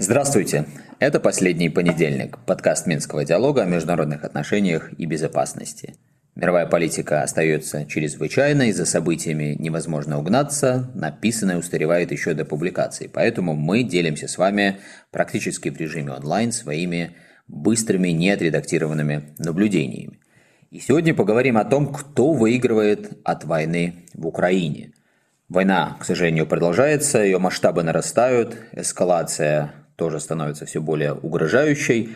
Здравствуйте! Это «Последний понедельник» – подкаст Минского диалога о международных отношениях и безопасности. Мировая политика остается чрезвычайной, за событиями невозможно угнаться, написанное устаревает еще до публикации, поэтому мы делимся с вами практически в режиме онлайн своими быстрыми, неотредактированными наблюдениями. И сегодня поговорим о том, кто выигрывает от войны в Украине. Война, к сожалению, продолжается, ее масштабы нарастают, эскалация тоже становится все более угрожающей.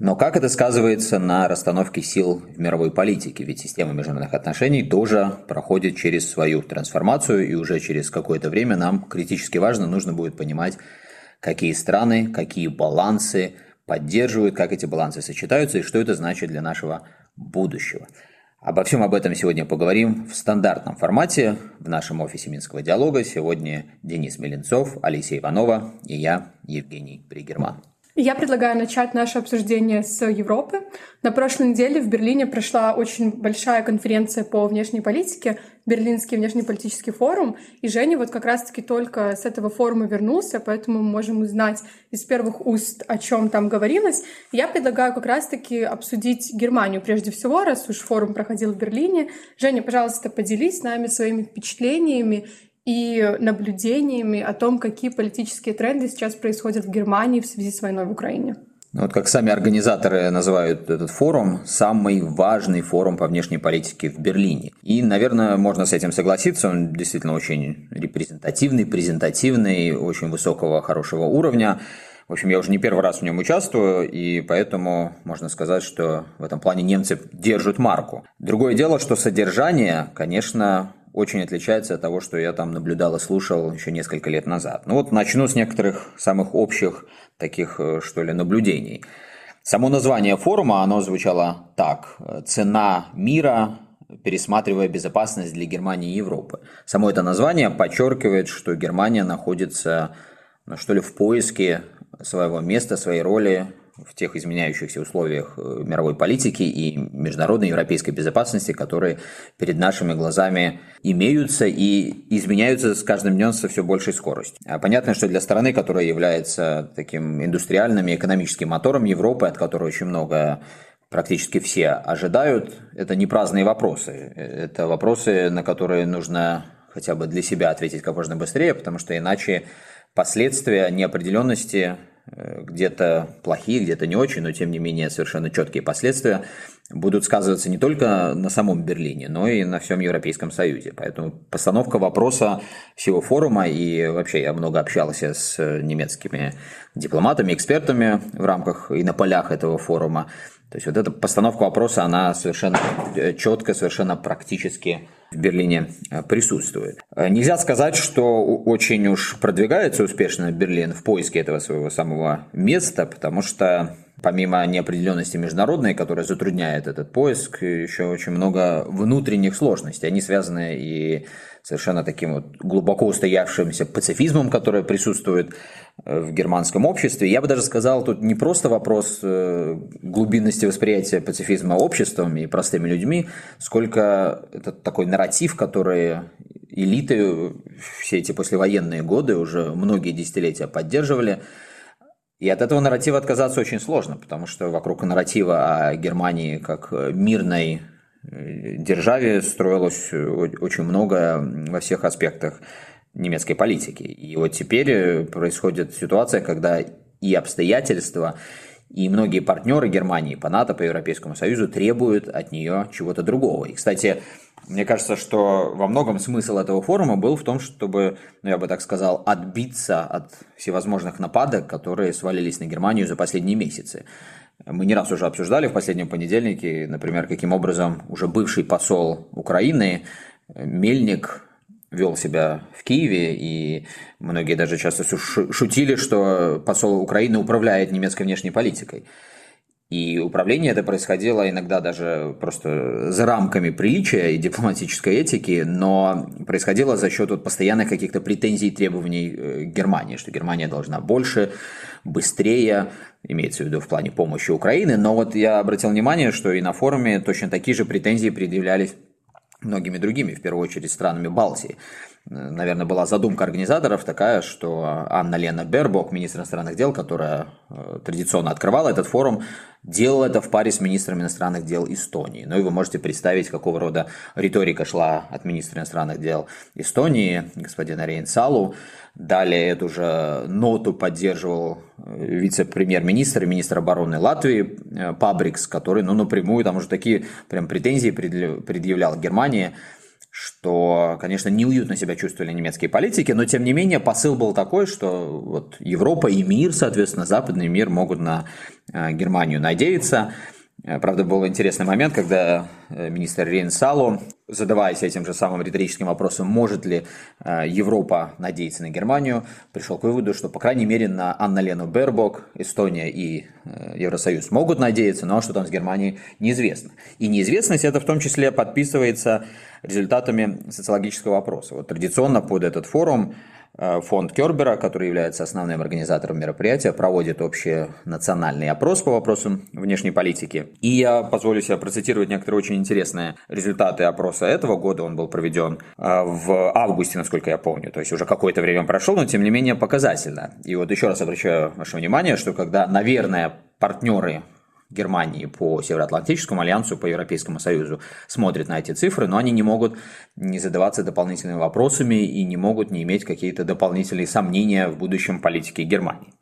Но как это сказывается на расстановке сил в мировой политике? Ведь система международных отношений тоже проходит через свою трансформацию, и уже через какое-то время нам критически важно, нужно будет понимать, какие страны, какие балансы поддерживают, как эти балансы сочетаются и что это значит для нашего будущего. Обо всем об этом сегодня поговорим в стандартном формате в нашем офисе Минского диалога. Сегодня Денис Меленцов, Алисия Иванова и я, Евгений Пригерман. Я предлагаю начать наше обсуждение с Европы. На прошлой неделе в Берлине прошла очень большая конференция по внешней политике, Берлинский внешнеполитический форум, и Женя вот как раз-таки только с этого форума вернулся, поэтому мы можем узнать из первых уст, о чем там говорилось. Я предлагаю как раз-таки обсудить Германию прежде всего, раз уж форум проходил в Берлине. Женя, пожалуйста, поделись с нами своими впечатлениями и наблюдениями о том, какие политические тренды сейчас происходят в Германии в связи с войной в Украине. Ну, вот как сами организаторы называют этот форум, самый важный форум по внешней политике в Берлине. И, наверное, можно с этим согласиться, он действительно очень репрезентативный, презентативный, очень высокого, хорошего уровня. В общем, я уже не первый раз в нем участвую, и поэтому можно сказать, что в этом плане немцы держат марку. Другое дело, что содержание, конечно, очень отличается от того, что я там наблюдал и слушал еще несколько лет назад. Ну вот начну с некоторых самых общих таких, э, что ли, наблюдений. Само название форума, оно звучало так. «Цена мира, пересматривая безопасность для Германии и Европы». Само это название подчеркивает, что Германия находится, ну, что ли, в поиске своего места, своей роли в тех изменяющихся условиях э, мировой политики и международной европейской безопасности, которые перед нашими глазами имеются и изменяются с каждым днем со все большей скоростью. А понятно, что для страны, которая является таким индустриальным и экономическим мотором Европы, от которой очень много практически все ожидают, это не праздные вопросы. Это вопросы, на которые нужно хотя бы для себя ответить как можно быстрее, потому что иначе последствия неопределенности Э, где-то плохие, где-то не очень, но тем не менее совершенно четкие последствия будут сказываться не только на самом Берлине, но и на всем Европейском Союзе. Поэтому постановка вопроса всего форума, и вообще я много общался с немецкими дипломатами, экспертами в рамках и на полях этого форума. То есть вот эта постановка вопроса, она совершенно э, четко, совершенно практически в Берлине э, присутствует. Э, нельзя сказать, что очень уж продвигается успешно Берлин в поиске этого своего самого места, потому что помимо неопределенности международной, которая затрудняет этот поиск, еще очень много внутренних сложностей. Они связаны и совершенно таким вот глубоко устоявшимся пацифизмом, который присутствует в германском обществе. Я бы даже сказал, тут не просто вопрос э, глубинности восприятия пацифизма обществом и простыми людьми, сколько это такой нарратив, который элиты все эти послевоенные годы уже многие десятилетия поддерживали, и от этого нарратива отказаться очень сложно, потому что вокруг нарратива о Германии как мирной э, державе строилось очень много во всех аспектах немецкой политики. И вот теперь э, происходит ситуация, когда и обстоятельства, и многие партнеры Германии по НАТО, по Европейскому Союзу требуют от нее чего-то другого. И, кстати, мне кажется, что во многом смысл этого форума был в том, чтобы, ну, я бы так сказал, отбиться от всевозможных нападок, которые свалились на Германию за последние месяцы. Мы не раз уже обсуждали в последнем понедельнике, например, каким образом уже бывший посол Украины Мельник вел себя в Киеве, и многие даже часто шутили, что посол Украины управляет немецкой внешней политикой. И управление это происходило иногда даже просто за рамками приличия и дипломатической этики, но происходило за счет вот постоянных каких-то претензий и требований э, Германии, что Германия должна больше, быстрее, имеется в виду в плане помощи Украины. Но вот я обратил внимание, что и на форуме точно такие же претензии предъявлялись многими другими, в первую очередь странами Балтии. Наверное, была задумка организаторов такая, что Анна Лена Бербок, министр иностранных дел, которая э, традиционно открывала этот форум, делала это в паре с министром иностранных дел Эстонии. Ну и вы можете представить, какого рода риторика шла от министра иностранных дел Эстонии, господина Рейнсалу. Далее эту же ноту поддерживал э, вице-премьер-министр и министр обороны Латвии э, Пабрикс, который ну, напрямую там уже такие прям претензии предъявлял Германии что, конечно, неуютно себя чувствовали немецкие политики, но тем не менее посыл был такой, что вот Европа и мир, соответственно, западный мир могут на э, Германию надеяться. Э, правда, был интересный момент, когда э, министр Рейнсалу, задаваясь этим же самым риторическим вопросом, может ли э, Европа надеяться на Германию, пришел к выводу, что, по крайней мере, на Анна-Лену Бербок Эстония и Евросоюз могут надеяться, но что там с Германией неизвестно. И неизвестность это в том числе подписывается результатами социологического опроса. Вот традиционно под этот форум фонд Кербера, который является основным организатором мероприятия, проводит общий национальный опрос по вопросам внешней политики. И я позволю себе процитировать некоторые очень интересные результаты опроса этого года. Он был проведен э, в августе, насколько я помню. То есть уже какое-то время прошло, но тем не менее показательно. И вот еще раз обращаю ваше внимание, что когда, наверное, партнеры Германии по Североатлантическому альянсу, по Европейскому Союзу смотрят на эти цифры, но они не могут не задаваться дополнительными вопросами и не могут не иметь какие-то дополнительные сомнения в будущем политике Германии.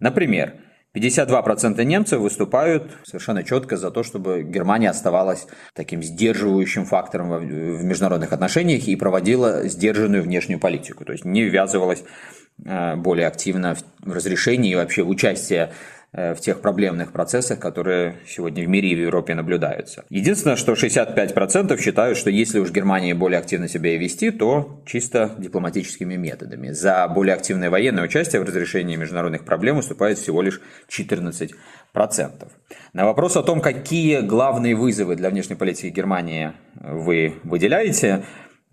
Например, 52% немцев выступают совершенно четко за то, чтобы Германия оставалась таким сдерживающим фактором в международных отношениях и проводила сдержанную внешнюю политику, то есть не ввязывалась э, более активно в разрешении и вообще в участие в тех проблемных процессах, которые сегодня в мире и в Европе наблюдаются. Единственное, что 65% считают, что если уж Германия более активно себя вести, то чисто дипломатическими методами. За более активное военное участие в разрешении международных проблем выступает всего лишь 14%. На вопрос о том, какие главные вызовы для внешней политики Германии вы выделяете,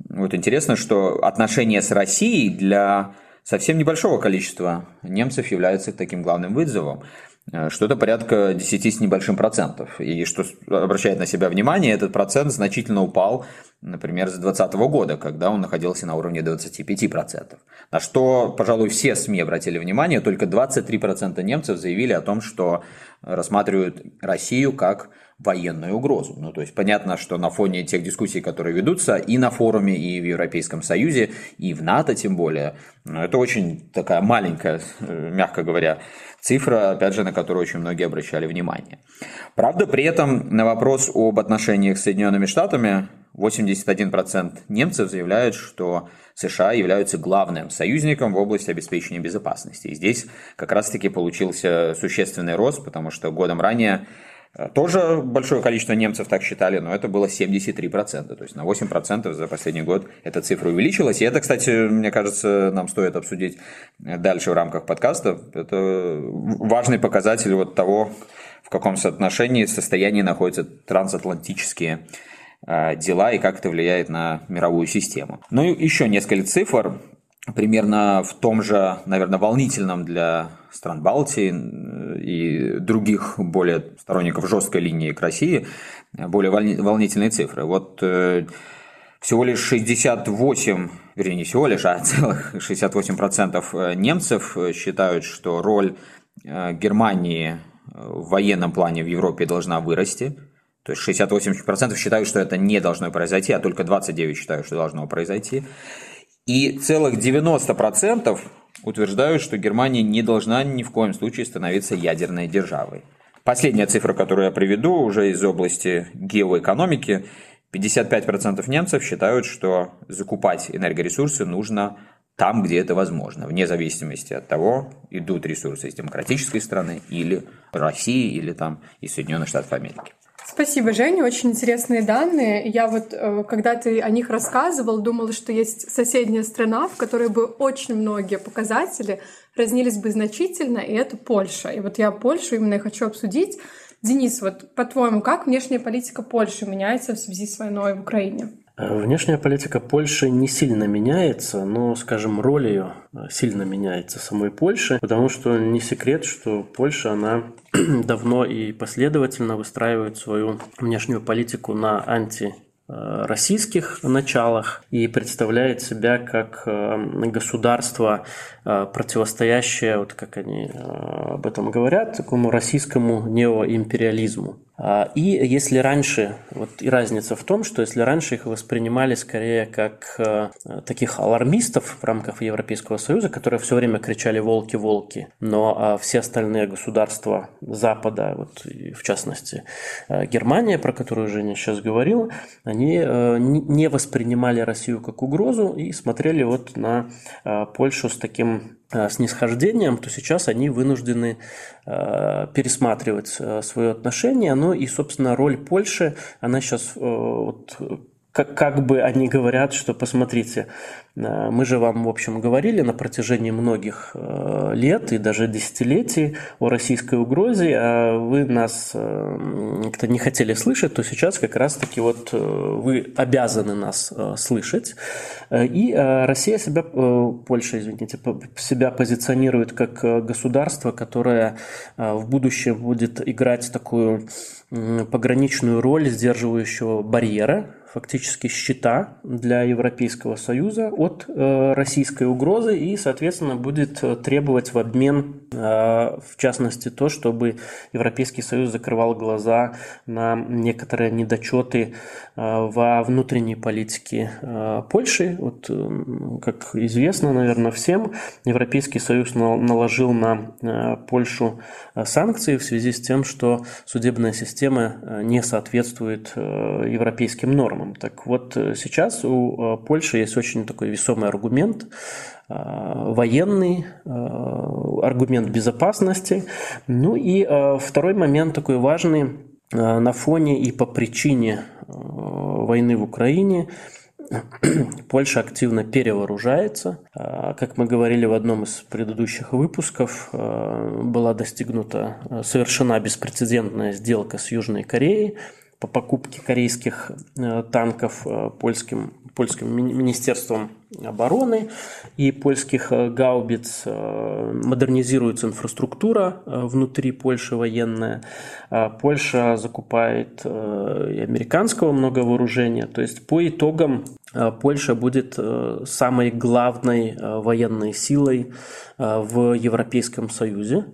вот интересно, что отношения с Россией для совсем небольшого количества немцев являются таким главным вызовом. Э, что-то порядка 10 с небольшим процентов. И что обращает на себя внимание, этот процент значительно упал, например, с 2020 года, когда он находился на уровне 25%. На что, пожалуй, все СМИ обратили внимание, только 23% немцев заявили о том, что рассматривают Россию как военную угрозу. Ну, то есть понятно, что на фоне тех дискуссий, которые ведутся и на форуме, и в Европейском Союзе, и в НАТО тем более, это очень такая маленькая, э, мягко говоря, цифра, опять же, на которую очень многие обращали внимание. Правда, при этом на вопрос об отношениях с Соединенными Штатами 81% немцев заявляют, что США являются главным союзником в области обеспечения безопасности. И здесь как раз-таки получился существенный рост, потому что годом ранее тоже большое количество немцев так считали, но это было 73%. То есть на 8% за последний год эта цифра увеличилась. И это, кстати, мне кажется, нам стоит обсудить дальше в рамках подкаста. Это важный показатель вот того, в каком соотношении, состоянии находятся трансатлантические э, дела и как это влияет на мировую систему. Ну и еще несколько цифр примерно в том же, наверное, волнительном для стран Балтии и других более сторонников жесткой линии к России более волнительные цифры. Вот э, всего лишь 68, вернее не всего лишь, а целых 68% э, немцев считают, что роль э, Германии в военном плане в Европе должна вырасти. То есть 68% считают, что это не должно произойти, а только 29% считают, что должно произойти. И целых 90% утверждают, что Германия не должна ни в коем случае становиться ядерной державой. Последняя цифра, которую я приведу, уже из области геоэкономики. 55% немцев считают, что закупать энергоресурсы нужно там, где это возможно, вне зависимости от того, идут ресурсы из демократической страны или России, или там из Соединенных Штатов Америки. Спасибо, Женя, очень интересные данные. Я вот, э, когда ты о них рассказывал, думала, что есть соседняя страна, в которой бы очень многие показатели разнились бы значительно, и это Польша. И вот я Польшу именно хочу обсудить. Денис, вот по-твоему, как внешняя политика Польши меняется в связи с войной в Украине? Внешняя политика Польши не сильно меняется, но, скажем, роль ее сильно меняется самой Польши, потому что не секрет, что Польша, она давно и последовательно выстраивает свою внешнюю политику на анти российских началах и представляет себя как государство, противостоящее, вот как они об этом говорят, такому российскому неоимпериализму. А, и если раньше, вот и разница в том, что если раньше их воспринимали скорее как э, таких алармистов в рамках Европейского Союза, которые все время кричали «волки, волки», но а все остальные государства Запада, вот в частности э, Германия, про которую Женя сейчас говорил, они э, не воспринимали Россию как угрозу и смотрели вот на Польшу с таким снисхождением, то сейчас они вынуждены э, пересматривать э, свое отношение. Ну и, собственно, роль Польши, она сейчас вот, как, как бы они говорят, что посмотрите, Э, мы же вам, в общем, говорили на протяжении многих э, лет и даже десятилетий о российской угрозе, а вы нас э, как-то не хотели слышать, то сейчас как раз-таки вот вы обязаны нас слышать. И Россия себя, Польша, извините, себя позиционирует как государство, которое в будущем будет играть такую пограничную роль сдерживающего барьера, фактически щита для Европейского Союза от э, российской угрозы и, соответственно, будет э, требовать в обмен, э, в частности, то, чтобы Европейский Союз закрывал глаза на некоторые недочеты во внутренней политике Польши. Вот, как известно, наверное, всем, Европейский Союз наложил на Польшу санкции в связи с тем, что судебная система не соответствует европейским нормам. Так вот, сейчас у Польши есть очень такой весомый аргумент, а, военный, а, аргумент безопасности. Ну и а, второй момент такой важный на фоне и по причине войны в Украине Польша активно перевооружается. Как мы говорили в одном из предыдущих выпусков, была достигнута совершена беспрецедентная сделка с Южной Кореей по покупке корейских танков польским польским министерством обороны и польских э, гаубиц э, модернизируется инфраструктура э, внутри Польши военная. Польша закупает и американского много вооружения. То есть по итогам Польша будет самой главной военной силой в Европейском Союзе.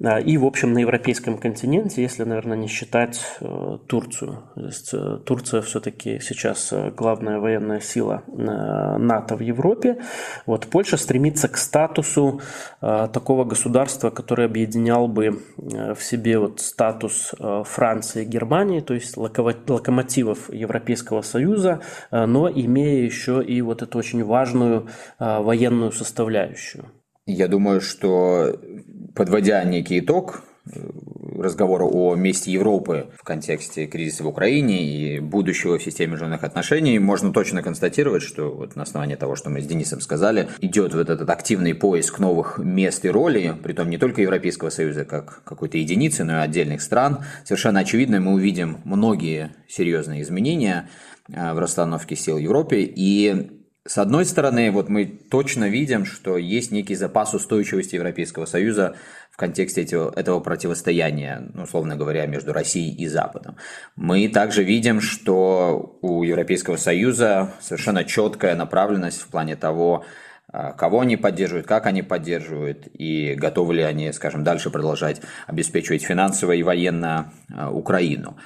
И, в общем, на европейском континенте, если, наверное, не считать э, Турцию. То есть э, Турция все-таки сейчас э, главная военная сила НАТО в Европе. Вот Польша стремится к статусу такого государства, который объединял бы в себе вот статус Франции и Германии, то есть локомотивов Европейского Союза, но имея еще и вот эту очень важную военную составляющую. Я думаю, что подводя некий итог э, разговора о месте Европы в контексте кризиса в Украине и будущего в системе международных отношений, можно точно констатировать, что вот на основании того, что мы с Денисом сказали, идет вот этот активный поиск новых мест и ролей, притом не только Европейского Союза как какой-то единицы, но и отдельных стран. Совершенно очевидно, мы увидим многие серьезные изменения э, в расстановке сил в Европе, и с одной стороны, вот мы точно видим, что есть некий запас устойчивости Европейского Союза в контексте этого, этого противостояния, ну, условно говоря, между Россией и Западом. Мы также видим, что у Европейского Союза совершенно четкая направленность в плане того, кого они поддерживают, как они поддерживают и готовы ли они, скажем, дальше продолжать обеспечивать финансово и военно а, Украину.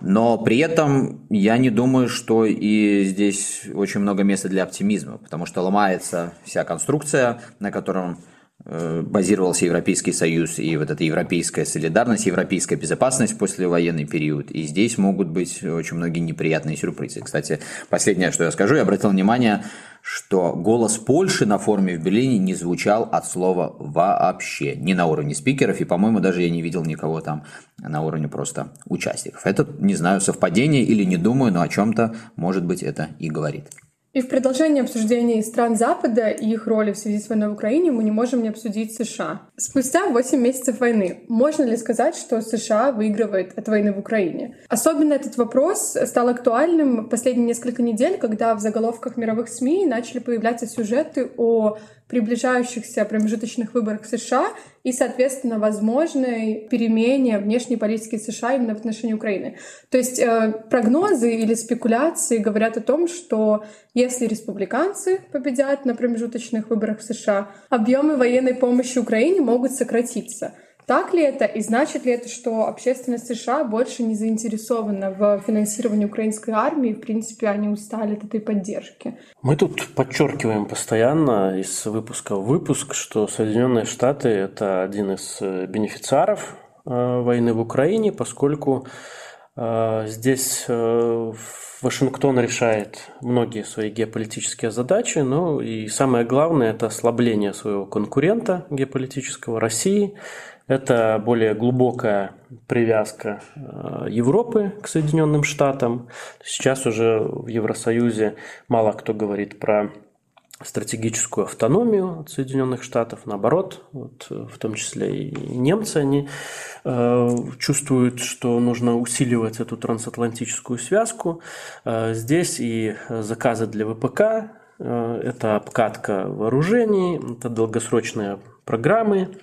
Но при этом я не думаю, что и здесь очень много места для оптимизма, потому что ломается вся конструкция, на котором базировался Европейский Союз и вот эта европейская солидарность, европейская безопасность в послевоенный период. И здесь могут быть очень многие неприятные сюрпризы. Кстати, последнее, что я скажу, я обратил внимание, что голос Польши на форуме в Берлине не звучал от слова вообще, не на уровне спикеров, и, по-моему, даже я не видел никого там на уровне просто участников. Это, не знаю, совпадение или не думаю, но о чем-то, может быть, это и говорит. И в продолжении обсуждения стран Запада и их роли в связи с войной в Украине мы не можем не обсудить США. Спустя 8 месяцев войны можно ли сказать, что США выигрывает от войны в Украине? Особенно этот вопрос стал актуальным последние несколько недель, когда в заголовках мировых СМИ начали появляться сюжеты о приближающихся промежуточных выборах в США и, соответственно, возможной перемене внешней политики США именно в отношении Украины. То есть э, прогнозы или спекуляции говорят о том, что если республиканцы победят на промежуточных выборах в США, объемы военной помощи Украине могут сократиться — так ли это и значит ли это, что общественность США больше не заинтересована в финансировании украинской армии? В принципе, они устали от этой поддержки. Мы тут подчеркиваем постоянно из выпуска в выпуск, что Соединенные Штаты – это один из э, бенефициаров э, войны в Украине, поскольку э, здесь Вашингтон решает многие свои геополитические задачи, но и самое главное – это ослабление своего конкурента геополитического России – это более глубокая привязка э, Европы к Соединенным Штатам. Сейчас уже в Евросоюзе мало кто говорит про стратегическую автономию от Соединенных Штатов. Наоборот, вот, в том числе и немцы, они э, чувствуют, что нужно усиливать эту трансатлантическую связку. Э, здесь и заказы для ВПК, э, это обкатка вооружений, это долгосрочные программы, Э,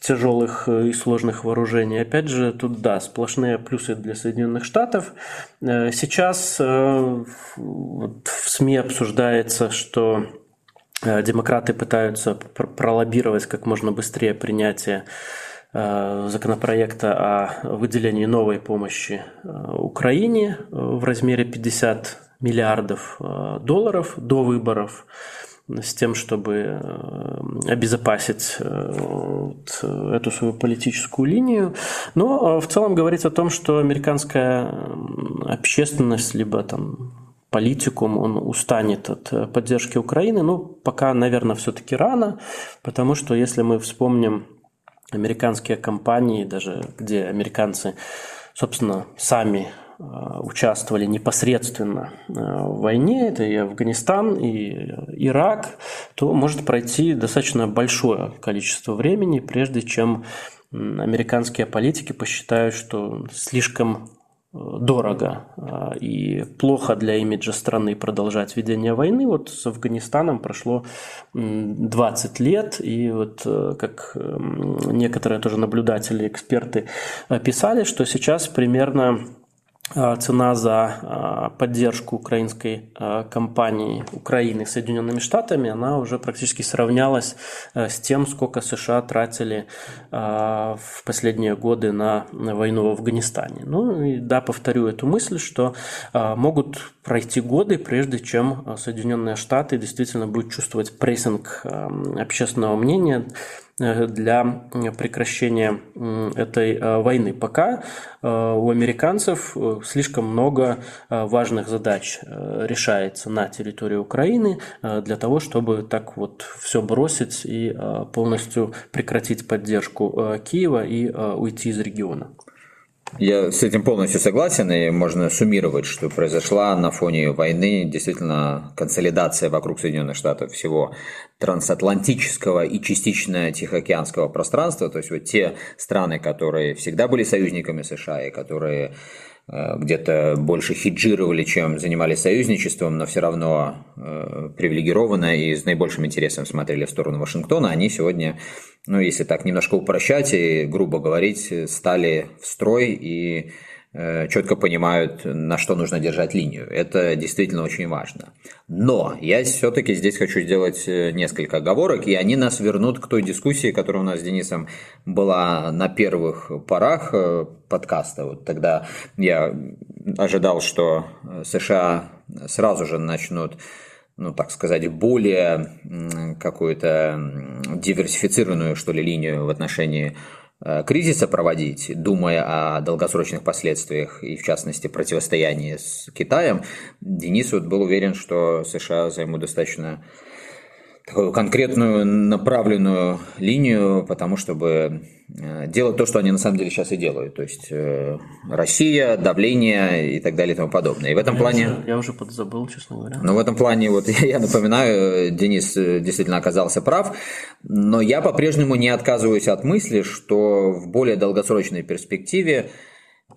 тяжелых и сложных вооружений. Опять же, тут да, сплошные плюсы для Соединенных Штатов. Э, сейчас э, в СМИ обсуждается, что демократы пытаются пролоббировать как можно быстрее принятие законопроекта о выделении новой помощи Украине в размере 50 миллиардов долларов до выборов с тем, чтобы э, обезопасить э, эту свою политическую линию. Но э, в целом говорить о том, что американская общественность, либо там политикум, он устанет от поддержки Украины, ну, пока, наверное, все-таки рано, потому что если мы вспомним американские компании, даже где американцы, собственно, сами Э, участвовали непосредственно э, в войне, это и Афганистан, и Ирак, то может пройти достаточно большое количество времени, прежде чем американские политики посчитают, что слишком э, дорого и плохо для имиджа страны продолжать ведение войны. Вот с Афганистаном прошло 20 лет, и вот как некоторые тоже наблюдатели, эксперты писали, что сейчас примерно цена за а, поддержку украинской а, компании Украины Соединенными Штатами, она уже практически сравнялась с тем, сколько США тратили в последние годы на войну в Афганистане. Ну и да, повторю эту мысль, что могут пройти годы, прежде чем Соединенные Штаты действительно будут чувствовать прессинг общественного мнения для прекращения этой э, войны. Пока э, у американцев слишком много важных задач решается на территории Украины для того, чтобы так вот все бросить и полностью прекратить поддержку Киева и уйти из региона. Я с этим полностью согласен, и можно суммировать, что произошла на фоне войны действительно консолидация вокруг Соединенных Штатов всего трансатлантического и частично тихоокеанского пространства, то есть вот те страны, которые всегда были союзниками США и которые где-то больше хеджировали, чем занимались союзничеством, но все равно э, привилегированно и с наибольшим интересом смотрели в сторону Вашингтона, они сегодня, ну, если так немножко упрощать и грубо говорить, стали в строй и Э, четко понимают, на что нужно держать линию. Это действительно очень важно. Но я все-таки здесь хочу сделать э, несколько оговорок, и они нас вернут к той дискуссии, которая у нас с Денисом была на первых порах э, подкаста. Вот тогда я ожидал, что США сразу же начнут ну, так сказать, более какую-то диверсифицированную, что ли, линию в отношении Э, кризиса проводить, думая о долгосрочных последствиях и, в частности, противостоянии с Китаем, Денис вот был уверен, что США займут достаточно такую конкретную направленную линию, потому чтобы э, делать то, что они на самом деле сейчас и делают. То есть э, Россия, давление и так далее и тому подобное. И в этом я плане... Уже, я уже подзабыл, честно говоря. Но в этом плане, вот я напоминаю, Денис э, действительно оказался прав, но я по-прежнему не отказываюсь от мысли, что в более долгосрочной перспективе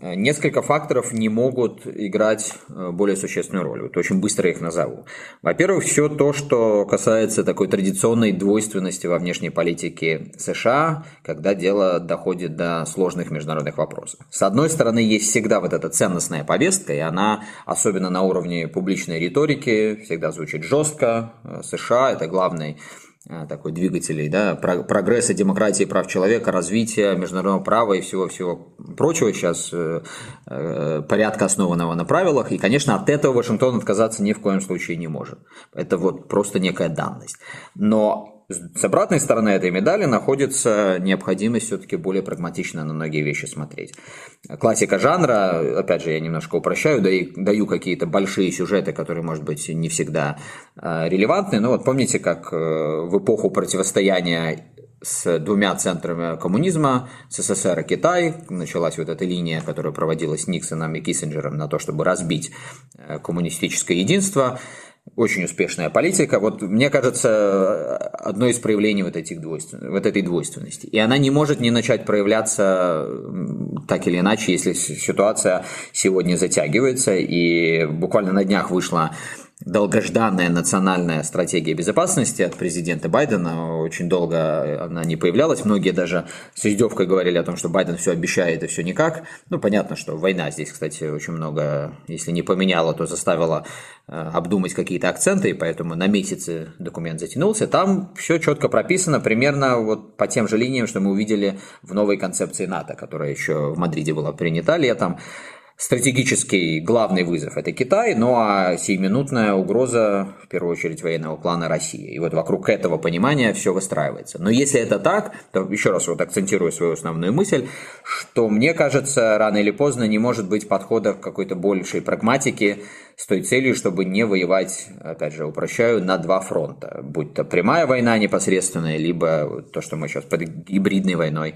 Несколько факторов не могут играть э, более существенную роль. Вот очень быстро их назову. Во-первых, все то, что касается такой традиционной двойственности во внешней политике США, когда дело доходит до сложных международных вопросов. С одной стороны, есть всегда вот эта ценностная повестка, и она, особенно на уровне публичной риторики, всегда звучит жестко. Э, США – это главный Э, такой двигателей, да, прогресса, демократии, прав человека, развития международного права и всего-всего прочего сейчас э, э, порядка основанного на правилах, и, конечно, от этого Вашингтон отказаться ни в коем случае не может. Это вот просто некая данность. Но с обратной стороны этой медали находится необходимость все-таки более прагматично на многие вещи смотреть. Классика жанра, опять же, я немножко упрощаю, даю, даю какие-то большие сюжеты, которые, может быть, не всегда э, релевантны. Но вот помните, как э, в эпоху противостояния с двумя центрами коммунизма, СССР и Китай. Началась вот эта линия, которая проводилась Никсоном и Киссинджером на то, чтобы разбить э, коммунистическое единство очень успешная политика. Вот мне кажется, одно из проявлений вот, этих двойствен... вот этой двойственности. И она не может не начать проявляться так или иначе, если ситуация сегодня затягивается. И буквально на днях вышла долгожданная национальная стратегия безопасности от президента Байдена. Очень долго она не появлялась. Многие даже с издевкой говорили о том, что Байден все обещает и все никак. Ну, понятно, что война здесь, кстати, очень много, если не поменяла, то заставила э, обдумать какие-то акценты, и поэтому на месяцы документ затянулся. Там все четко прописано, примерно вот по тем же линиям, что мы увидели в новой концепции НАТО, которая еще в Мадриде была принята летом. Стратегический главный вызов – это Китай, ну а сиюминутная угроза, в первую очередь, военного плана России. И вот вокруг этого понимания все выстраивается. Но если это так, то еще раз вот акцентирую свою основную мысль, что мне кажется, рано или поздно не может быть подхода к какой-то большей прагматике с той целью, чтобы не воевать, опять же, упрощаю, на два фронта. Будь то прямая война непосредственная, либо то, что мы сейчас под гибридной войной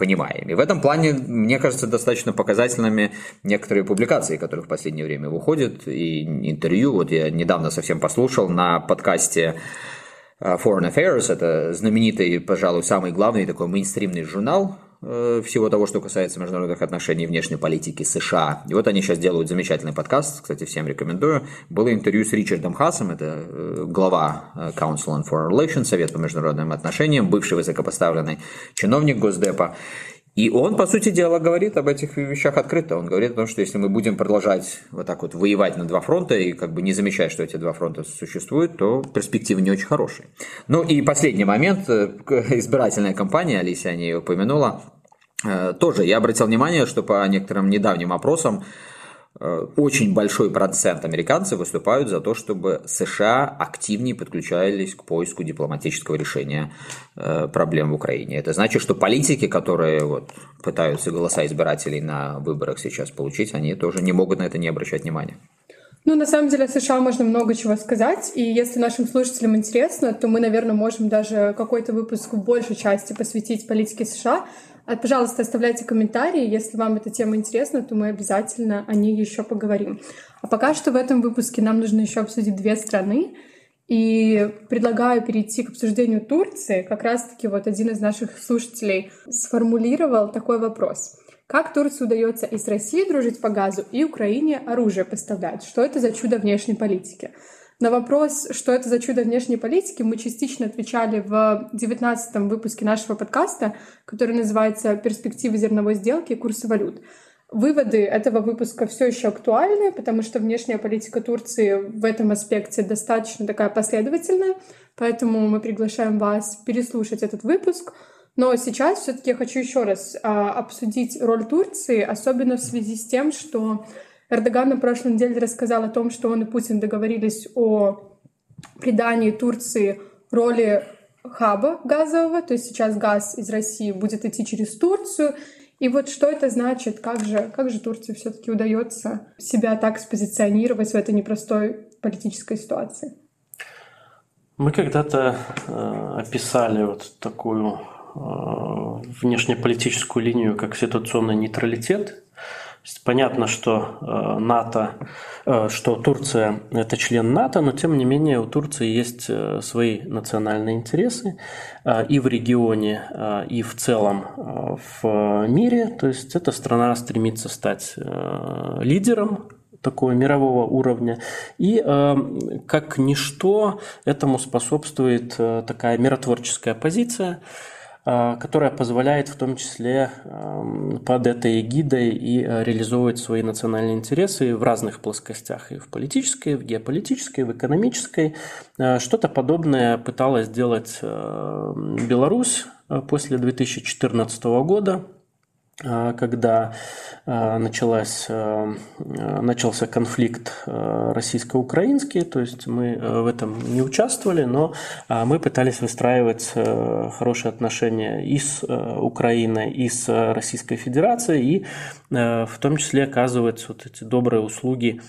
понимаем. И в этом плане, мне кажется, достаточно показательными некоторые публикации, которые в последнее время выходят, и интервью. Вот я недавно совсем послушал на подкасте э, Foreign Affairs, это знаменитый, пожалуй, самый главный такой мейнстримный журнал всего того, что касается международных отношений и внешней политики США. И вот они сейчас делают замечательный подкаст, кстати, всем рекомендую. Было интервью с Ричардом Хасом, это э, глава э, Council on Foreign Relations, Совет по международным отношениям, бывший высокопоставленный чиновник Госдепа. И он, по сути дела, говорит об этих вещах открыто. Он говорит о том, что если мы будем продолжать вот так вот воевать на два фронта и как бы не замечать, что эти два фронта существуют, то перспективы не очень хорошие. Ну и последний момент. Избирательная кампания, Алисия о ней упомянула. Э, тоже я обратил внимание, что по некоторым недавним опросам Э, очень большой процент американцев выступают за то, чтобы США активнее подключались к поиску дипломатического решения э, проблем в Украине. Это значит, что политики, которые вот пытаются голоса избирателей на выборах сейчас получить, они тоже не могут на это не обращать внимания. Ну, на самом деле, о США можно много чего сказать, и если нашим слушателям интересно, то мы, наверное, можем даже какой-то выпуск в большей части посвятить политике США, пожалуйста, оставляйте комментарии. Если вам эта тема интересна, то мы обязательно о ней еще поговорим. А пока что в этом выпуске нам нужно еще обсудить две страны. И предлагаю перейти к обсуждению Турции. Как раз-таки вот один из наших слушателей сформулировал такой вопрос. Как Турции удается и с Россией дружить по газу, и Украине оружие поставлять? Что это за чудо внешней политики? На вопрос, что это за чудо внешней политики, мы частично отвечали в 19 выпуске нашего подкаста, который называется «Перспективы зерновой сделки и курсы валют». Выводы этого выпуска все еще актуальны, потому что внешняя политика Турции в этом аспекте достаточно такая последовательная, поэтому мы приглашаем вас переслушать этот выпуск. Но сейчас все-таки я хочу еще раз а, обсудить роль Турции, особенно в связи с тем, что Эрдоган на прошлой неделе рассказал о том, что он и Путин договорились о придании Турции роли хаба газового, то есть сейчас газ из России будет идти через Турцию. И вот что это значит, как же, как же Турции все-таки удается себя так спозиционировать в этой непростой политической ситуации? Мы когда-то э, описали вот такую э, внешнеполитическую линию, как ситуационный нейтралитет. Понятно, что э, НАТО, э, что Турция – это член НАТО, но тем не менее у Турции есть э, свои национальные интересы и в регионе, и в целом в мире. То есть эта страна стремится стать лидером такого мирового уровня. И как ничто этому способствует такая миротворческая позиция – Э, которая позволяет в том числе эм, под этой эгидой и э, реализовывать свои национальные интересы в разных плоскостях, и в политической, и в геополитической, и в экономической. Э, что-то подобное пыталась сделать Беларусь после 2014 года, когда а, началась, а, начался конфликт российско-украинский, то есть мы в этом не участвовали, но мы пытались выстраивать хорошие отношения и с Украиной, и с Российской Федерацией, и в том числе оказывать вот эти добрые услуги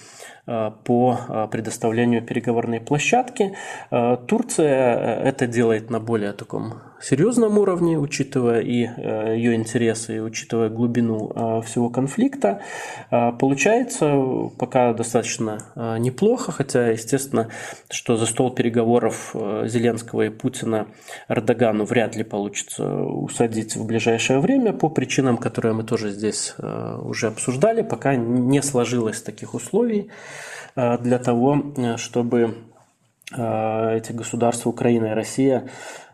по э, предоставлению переговорной площадки. Э, Турция это делает на более таком серьезном уровне, учитывая и ее интересы, и учитывая глубину всего конфликта. Получается пока достаточно неплохо, хотя, естественно, что за стол переговоров Зеленского и Путина Эрдогану вряд ли получится усадить в ближайшее время по причинам, которые мы тоже здесь уже обсуждали, пока не сложилось таких условий. Э, для того, э, чтобы э, эти государства Украина и Россия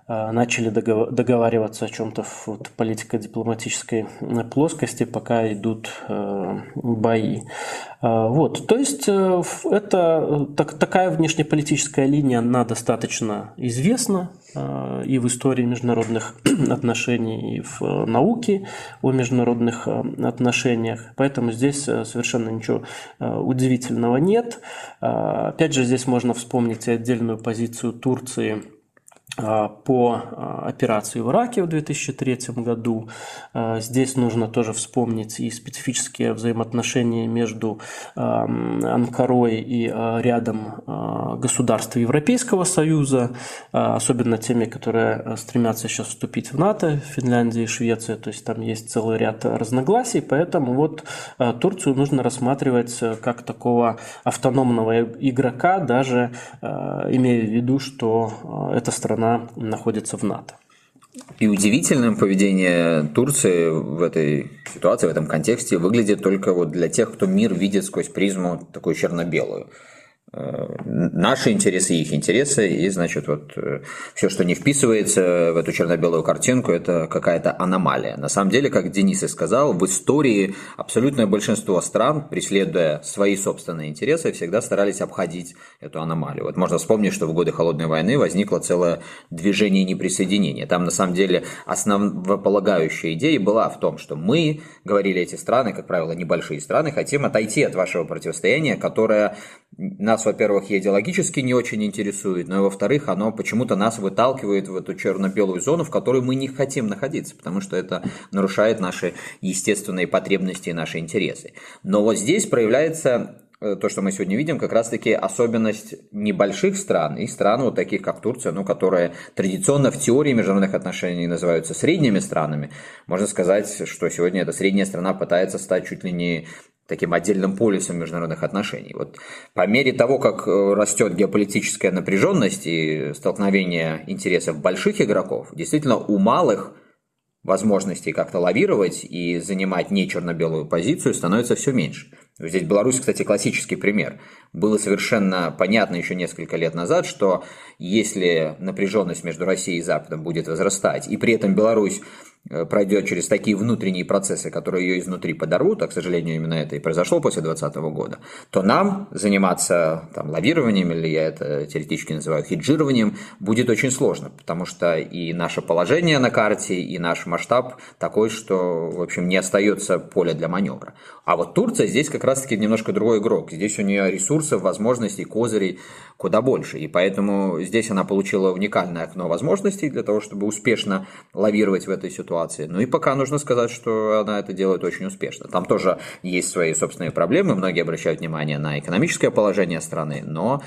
начали договариваться о чем-то в вот, политико-дипломатической плоскости, пока идут бои. Вот, то есть это так, такая внешнеполитическая линия, она достаточно известна и в истории международных отношений, и в науке о международных отношениях. Поэтому здесь совершенно ничего удивительного нет. Опять же, здесь можно вспомнить отдельную позицию Турции – по а, операции в Ираке в 2003 году. А, здесь нужно тоже вспомнить и специфические взаимоотношения между Анкарой и рядом государств Европейского Союза, особенно теми, которые стремятся сейчас вступить в НАТО, Финляндия и Швеция, то есть там есть целый ряд разногласий, поэтому вот Турцию нужно рассматривать как такого автономного игрока, даже имея в виду, что эта страна страна находится в НАТО. И удивительным поведение Турции в этой ситуации, в этом контексте выглядит только вот для тех, кто мир видит сквозь призму такую черно-белую. Наши интересы их интересы, и, значит, вот э, все, что не вписывается в эту черно-белую картинку, это какая-то аномалия. На самом деле, как Денис и сказал, в истории абсолютное большинство стран, преследуя свои собственные интересы, всегда старались обходить эту аномалию. Вот можно вспомнить, что в годы Холодной войны возникло целое движение неприсоединения. Там, на самом деле, основополагающая идея была в том, что мы, говорили эти страны, как правило, небольшие страны, хотим отойти от вашего противостояния, которое нас, во-первых, идеологически не очень интересует, но и, во-вторых, оно почему-то нас выталкивает в эту черно-белую зону, в которой мы не хотим находиться, потому что это нарушает наши естественные потребности и наши интересы. Но вот здесь проявляется то, что мы сегодня видим, как раз-таки особенность небольших стран и стран, вот таких как Турция, ну, которые традиционно в теории международных отношений называются средними странами. Можно сказать, что сегодня эта средняя страна пытается стать чуть ли не таким отдельным полюсом международных отношений. Вот по мере того, как э, растет геополитическая напряженность и столкновение интересов больших игроков, действительно у малых возможностей как-то лавировать и занимать не черно-белую позицию становится все меньше. Здесь Беларусь, кстати, классический пример. Было совершенно понятно еще несколько лет назад, что если напряженность между Россией и Западом будет возрастать, и при этом Беларусь пройдет через такие внутренние процессы, которые ее изнутри подорвут, а, к сожалению, именно это и произошло после 2020 года, то нам заниматься там, лавированием, или я это теоретически называю хеджированием, будет очень сложно, потому что и наше положение на карте, и наш масштаб такой, что, в общем, не остается поля для маневра. А вот Турция здесь как раз-таки немножко другой игрок. Здесь у нее ресурсов, возможностей, козырей куда больше. И поэтому здесь она получила уникальное окно возможностей для того, чтобы успешно лавировать в этой ситуации. Ну и пока нужно сказать, что она это делает очень успешно. Там тоже есть свои собственные проблемы. Многие обращают внимание на экономическое положение страны, но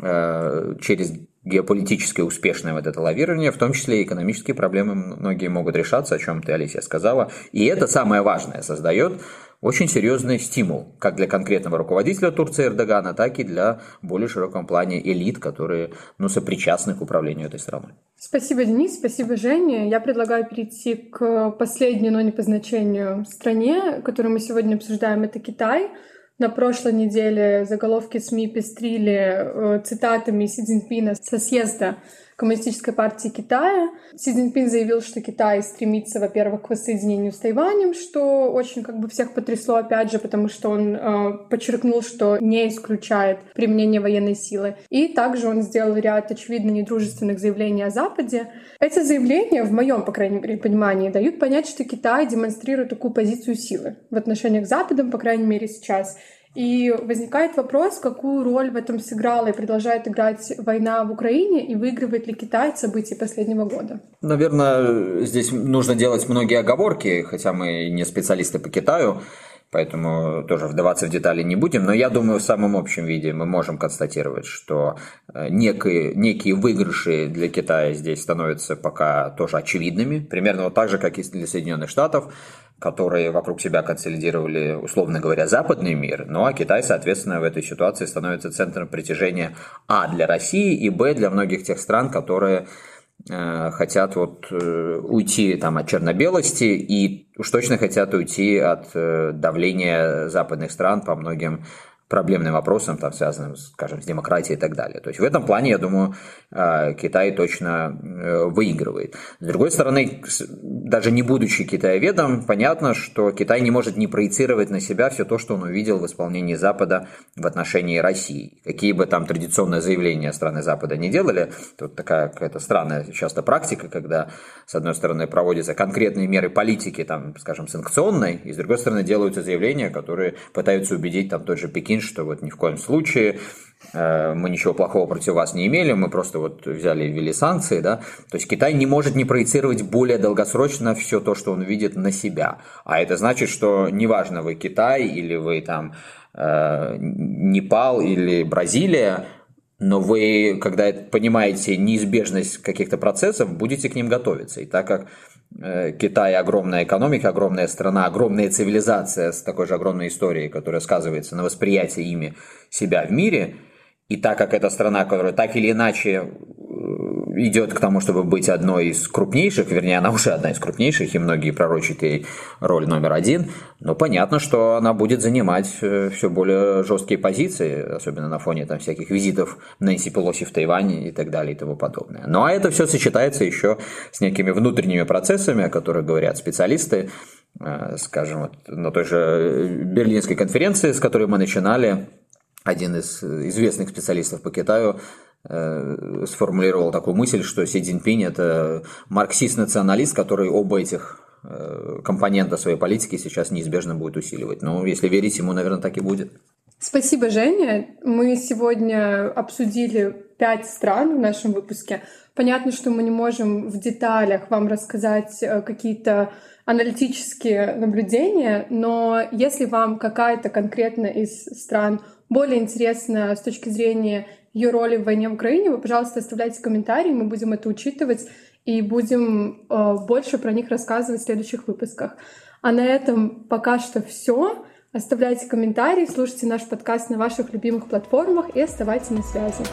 э, через геополитическое успешное вот это лавирование, в том числе и экономические проблемы многие могут решаться, о чем ты, Алисия, сказала. И это самое важное, создает очень серьезный стимул как для конкретного руководителя Турции Эрдогана, так и для более широком плане элит, которые ну, сопричастны к управлению этой страной. Спасибо, Денис, спасибо, Женя. Я предлагаю перейти к последней, но не по значению стране, которую мы сегодня обсуждаем, это Китай. На прошлой неделе заголовки СМИ пестрили э, цитатами Си Цзиньпина со съезда Коммунистической партии Китая. Си Цзиньпин заявил, что Китай стремится, во-первых, к воссоединению с Тайванем, что очень как бы всех потрясло, опять же, потому что он э, подчеркнул, что не исключает применение военной силы. И также он сделал ряд очевидно недружественных заявлений о Западе. Эти заявления, в моем, по крайней мере, понимании, дают понять, что Китай демонстрирует такую позицию силы в отношении к Западам, по крайней мере, сейчас. И возникает вопрос, какую роль в этом сыграла и продолжает играть война в Украине, и выигрывает ли Китай события последнего года? Наверное, здесь нужно делать многие оговорки, хотя мы не специалисты по Китаю, поэтому тоже вдаваться в детали не будем. Но я думаю, в самом общем виде мы можем констатировать, что э, некие, некие выигрыши для Китая здесь становятся пока тоже очевидными. Примерно вот так же, как и для Соединенных Штатов которые вокруг себя консолидировали, условно говоря, западный мир, ну а Китай, соответственно, в этой ситуации становится центром притяжения А для России и Б для многих тех стран, которые э, хотят вот э, уйти там от черно-белости и уж точно хотят уйти от э, давления западных стран по многим проблемным вопросам, там, связанным, скажем, с демократией и так далее. То есть в этом плане, я думаю, э, Китай точно э, выигрывает. С другой стороны, даже не будучи китаеведом, понятно, что Китай не может не проецировать на себя все то, что он увидел в исполнении Запада в отношении России. Какие бы там традиционные заявления страны Запада не делали, тут такая какая-то странная часто практика, когда, с одной стороны, проводятся конкретные меры политики, там, скажем, санкционной, и с другой стороны, делаются заявления, которые пытаются убедить там тот же Пекин, что вот ни в коем случае э, мы ничего плохого против вас не имели, мы просто вот взяли и ввели санкции, да, то есть Китай не может не проецировать более долгосрочно все то, что он видит на себя, а это значит, что неважно вы Китай или вы там э, Непал или Бразилия, но вы, когда понимаете неизбежность каких-то процессов, будете к ним готовиться. И так как Китай огромная экономика, огромная страна, огромная цивилизация с такой же огромной историей, которая сказывается на восприятии ими себя в мире. И так как это страна, которая так или иначе идет к тому, чтобы быть одной из крупнейших, вернее, она уже одна из крупнейших, и многие пророчат ей роль номер один, но понятно, что она будет занимать э, все более жесткие позиции, особенно на фоне там всяких визитов Нэнси Пелоси в Тайване и так далее и тому подобное. Ну а это все сочетается еще с некими внутренними процессами, о которых говорят специалисты, э, скажем, вот на той же Берлинской конференции, с которой мы начинали, один из известных специалистов по Китаю Э, сформулировал такую мысль, что Си Цзиньпинь – это марксист-националист, который оба этих э, компонента своей политики сейчас неизбежно будет усиливать. Но если верить ему, наверное, так и будет. Спасибо, Женя. Мы сегодня обсудили пять стран в нашем выпуске. Понятно, что мы не можем в деталях вам рассказать э, какие-то аналитические наблюдения, но если вам какая-то конкретно из стран более интересна с точки зрения ее роли в войне в Украине, вы, пожалуйста, оставляйте комментарии, мы будем это учитывать и будем э, больше про них рассказывать в следующих выпусках. А на этом пока что все. Оставляйте комментарии, слушайте наш подкаст на ваших любимых платформах и оставайтесь на связи.